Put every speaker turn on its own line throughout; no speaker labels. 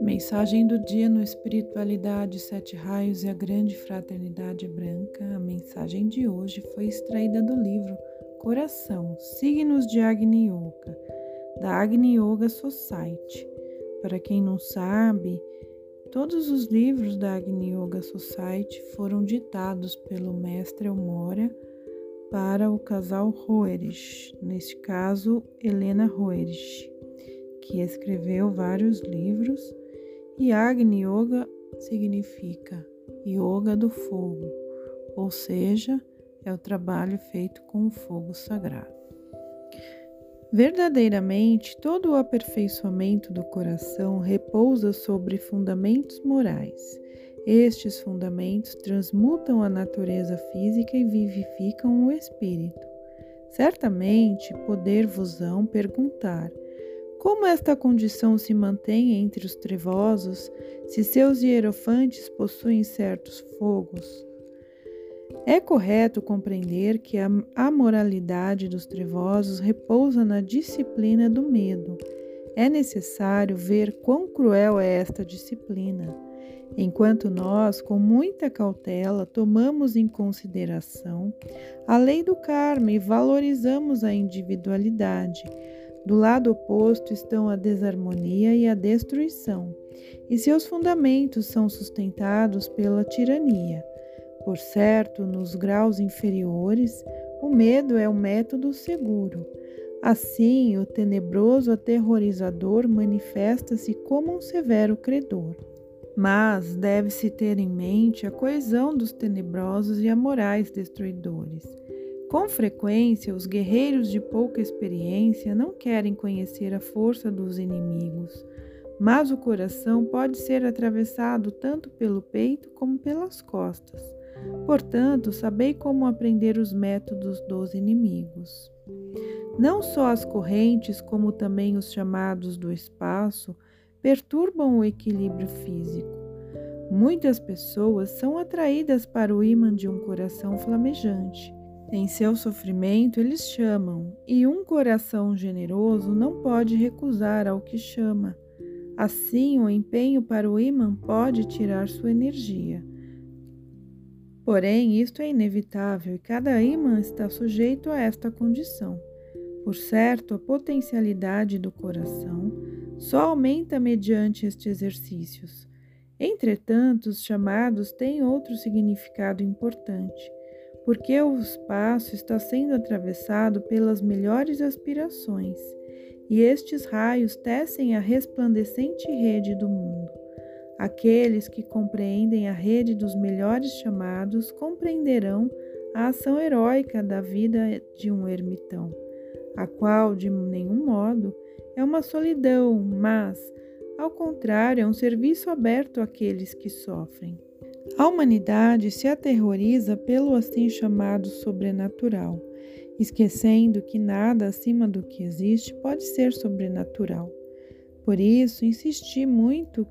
Mensagem do dia no Espiritualidade Sete Raios e a Grande Fraternidade Branca. A mensagem de hoje foi extraída do livro Coração, Signos de Agni Yoga, da Agni Yoga Society. Para quem não sabe, todos os livros da Agni Yoga Society foram ditados pelo mestre Elmora para o casal Roerich, neste caso Helena Roerich, que escreveu vários livros e Agni Yoga significa yoga do fogo, ou seja, é o trabalho feito com o fogo sagrado. Verdadeiramente, todo o aperfeiçoamento do coração repousa sobre fundamentos morais. Estes fundamentos transmutam a natureza física e vivificam o espírito. Certamente, poder-vos-ão perguntar: como esta condição se mantém entre os trevosos, se seus hierofantes possuem certos fogos? É correto compreender que a moralidade dos trevosos repousa na disciplina do medo. É necessário ver quão cruel é esta disciplina. Enquanto nós, com muita cautela, tomamos em consideração a lei do karma e valorizamos a individualidade, do lado oposto estão a desarmonia e a destruição, e seus fundamentos são sustentados pela tirania. Por certo, nos graus inferiores, o medo é o método seguro. Assim, o tenebroso aterrorizador manifesta-se como um severo credor. Mas deve-se ter em mente a coesão dos tenebrosos e amorais destruidores. Com frequência, os guerreiros de pouca experiência não querem conhecer a força dos inimigos, mas o coração pode ser atravessado tanto pelo peito como pelas costas. Portanto, sabei como aprender os métodos dos inimigos. Não só as correntes, como também os chamados do espaço, perturbam o equilíbrio físico. Muitas pessoas são atraídas para o ímã de um coração flamejante. Em seu sofrimento, eles chamam, e um coração generoso não pode recusar ao que chama. Assim, o empenho para o imã pode tirar sua energia. Porém, isto é inevitável e cada imã está sujeito a esta condição. Por certo, a potencialidade do coração só aumenta mediante estes exercícios. Entretanto, os chamados têm outro significado importante porque o espaço está sendo atravessado pelas melhores aspirações, e estes raios tecem a resplandecente rede do mundo. Aqueles que compreendem a rede dos melhores chamados compreenderão a ação heróica da vida de um ermitão, a qual, de nenhum modo, é uma solidão, mas, ao contrário, é um serviço aberto àqueles que sofrem. A humanidade se aterroriza pelo assim chamado sobrenatural, esquecendo que nada acima do que existe pode ser sobrenatural. Por isso, insisti muito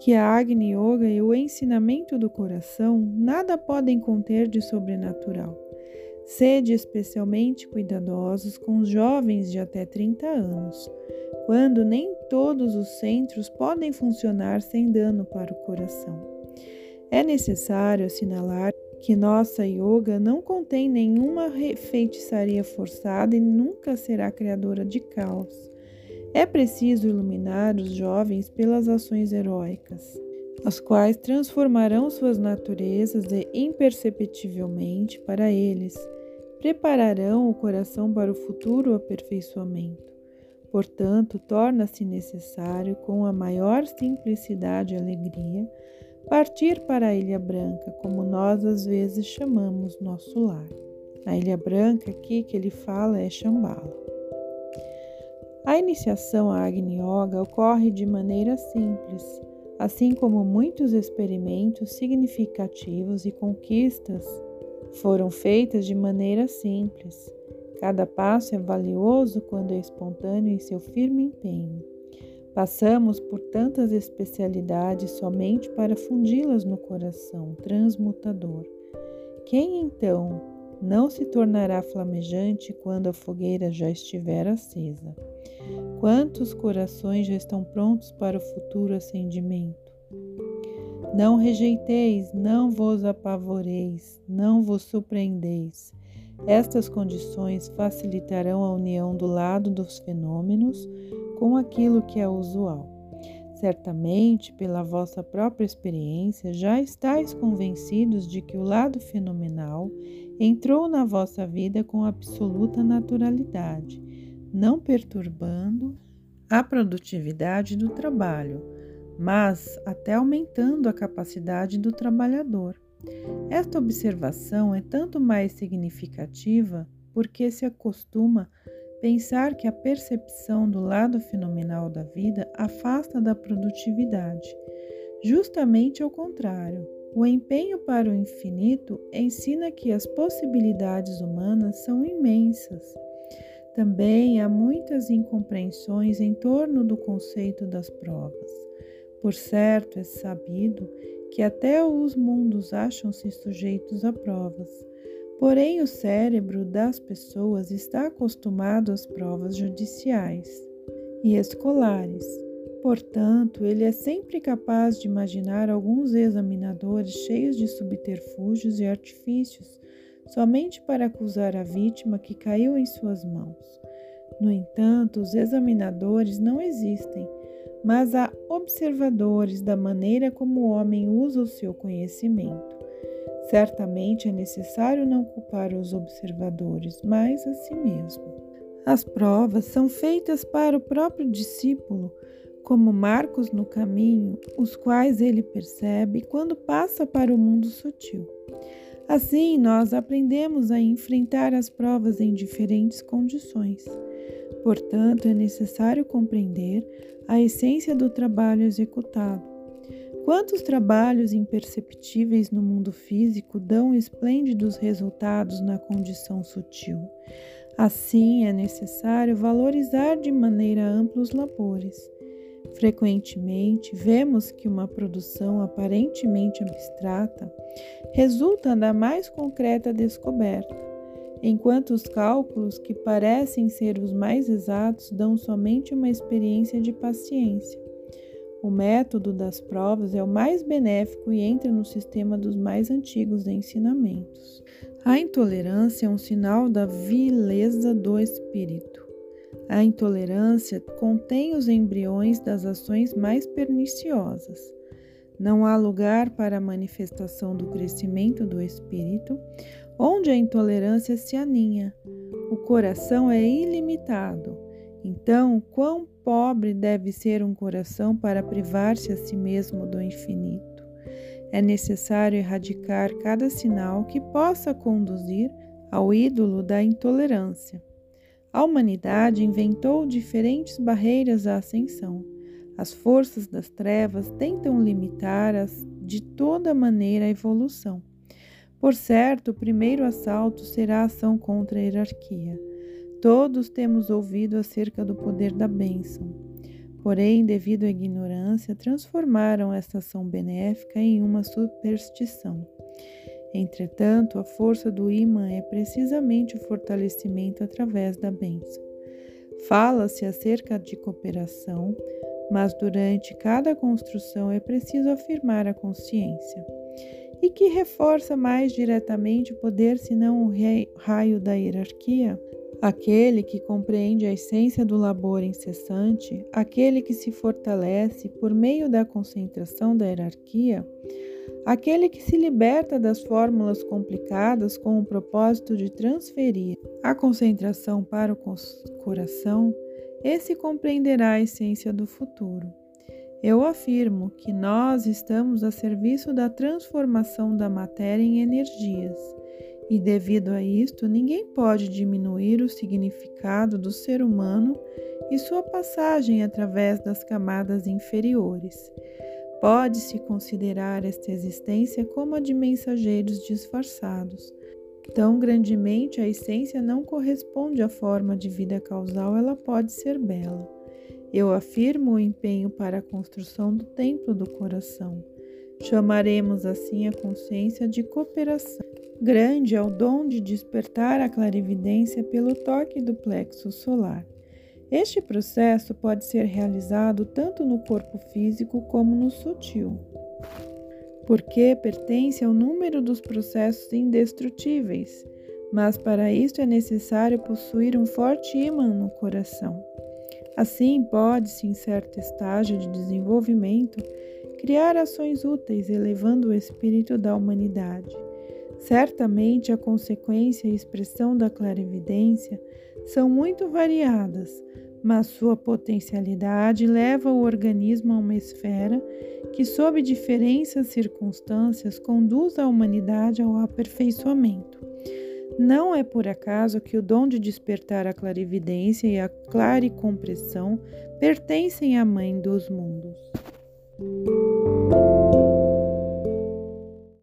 que a Agni Yoga e o ensinamento do coração nada podem conter de sobrenatural. Sede especialmente cuidadosos com os jovens de até 30 anos, quando nem todos os centros podem funcionar sem dano para o coração. É necessário assinalar que nossa yoga não contém nenhuma feitiçaria forçada e nunca será criadora de caos. É preciso iluminar os jovens pelas ações heróicas, as quais transformarão suas naturezas e, imperceptivelmente para eles, prepararão o coração para o futuro aperfeiçoamento. Portanto, torna-se necessário, com a maior simplicidade e alegria, partir para a Ilha Branca, como nós às vezes chamamos nosso lar. A Ilha Branca aqui que ele fala é Shambhala. A iniciação à Agni Yoga ocorre de maneira simples, assim como muitos experimentos significativos e conquistas foram feitas de maneira simples. Cada passo é valioso quando é espontâneo em seu firme empenho. Passamos por tantas especialidades somente para fundi-las no coração transmutador. Quem então não se tornará flamejante quando a fogueira já estiver acesa. Quantos corações já estão prontos para o futuro acendimento? Não rejeiteis, não vos apavoreis, não vos surpreendeis. Estas condições facilitarão a união do lado dos fenômenos com aquilo que é usual. Certamente, pela vossa própria experiência, já estáis convencidos de que o lado fenomenal entrou na vossa vida com absoluta naturalidade, não perturbando a produtividade do trabalho, mas até aumentando a capacidade do trabalhador. Esta observação é tanto mais significativa porque se acostuma pensar que a percepção do lado fenomenal da vida afasta da produtividade. Justamente ao contrário, o empenho para o infinito ensina que as possibilidades humanas são imensas. Também há muitas incompreensões em torno do conceito das provas. Por certo, é sabido que até os mundos acham-se sujeitos a provas. Porém, o cérebro das pessoas está acostumado às provas judiciais e escolares. Portanto, ele é sempre capaz de imaginar alguns examinadores cheios de subterfúgios e artifícios, somente para acusar a vítima que caiu em suas mãos. No entanto, os examinadores não existem, mas há observadores da maneira como o homem usa o seu conhecimento. Certamente é necessário não culpar os observadores, mas a si mesmo. As provas são feitas para o próprio discípulo, como marcos no caminho, os quais ele percebe quando passa para o mundo sutil. Assim, nós aprendemos a enfrentar as provas em diferentes condições. Portanto, é necessário compreender a essência do trabalho executado Quantos trabalhos imperceptíveis no mundo físico dão esplêndidos resultados na condição sutil? Assim, é necessário valorizar de maneira ampla os labores. Frequentemente, vemos que uma produção aparentemente abstrata resulta da mais concreta descoberta, enquanto os cálculos que parecem ser os mais exatos dão somente uma experiência de paciência. O método das provas é o mais benéfico e entra no sistema dos mais antigos ensinamentos. A intolerância é um sinal da vileza do espírito. A intolerância contém os embriões das ações mais perniciosas. Não há lugar para a manifestação do crescimento do espírito, onde a intolerância se aninha. O coração é ilimitado então, quão pobre deve ser um coração para privar-se a si mesmo do infinito? É necessário erradicar cada sinal que possa conduzir ao ídolo da intolerância. A humanidade inventou diferentes barreiras à ascensão. As forças das trevas tentam limitar as, de toda maneira a evolução. Por certo, o primeiro assalto será a ação contra a hierarquia. Todos temos ouvido acerca do poder da bênção. Porém, devido à ignorância, transformaram esta ação benéfica em uma superstição. Entretanto, a força do imã é precisamente o fortalecimento através da bênção. Fala-se acerca de cooperação, mas durante cada construção é preciso afirmar a consciência. E que reforça mais diretamente o poder senão o raio da hierarquia? Aquele que compreende a essência do labor incessante, aquele que se fortalece por meio da concentração da hierarquia, aquele que se liberta das fórmulas complicadas com o propósito de transferir a concentração para o coração, esse compreenderá a essência do futuro. Eu afirmo que nós estamos a serviço da transformação da matéria em energias e devido a isto, ninguém pode diminuir o significado do ser humano e sua passagem através das camadas inferiores. Pode-se considerar esta existência como a de mensageiros disfarçados. Tão grandemente a essência não corresponde à forma de vida causal, ela pode ser bela. Eu afirmo o empenho para a construção do templo do coração. Chamaremos assim a consciência de cooperação. Grande é o dom de despertar a clarividência pelo toque do plexo solar. Este processo pode ser realizado tanto no corpo físico como no sutil, porque pertence ao número dos processos indestrutíveis, mas para isso é necessário possuir um forte ímã no coração. Assim, pode-se, em certo estágio de desenvolvimento, criar ações úteis, elevando o espírito da humanidade. Certamente, a consequência e expressão da clarividência são muito variadas, mas sua potencialidade leva o organismo a uma esfera que, sob diferentes circunstâncias, conduz a humanidade ao aperfeiçoamento. Não é por acaso que o dom de despertar a clarividência e a claricompressão pertencem à Mãe dos Mundos.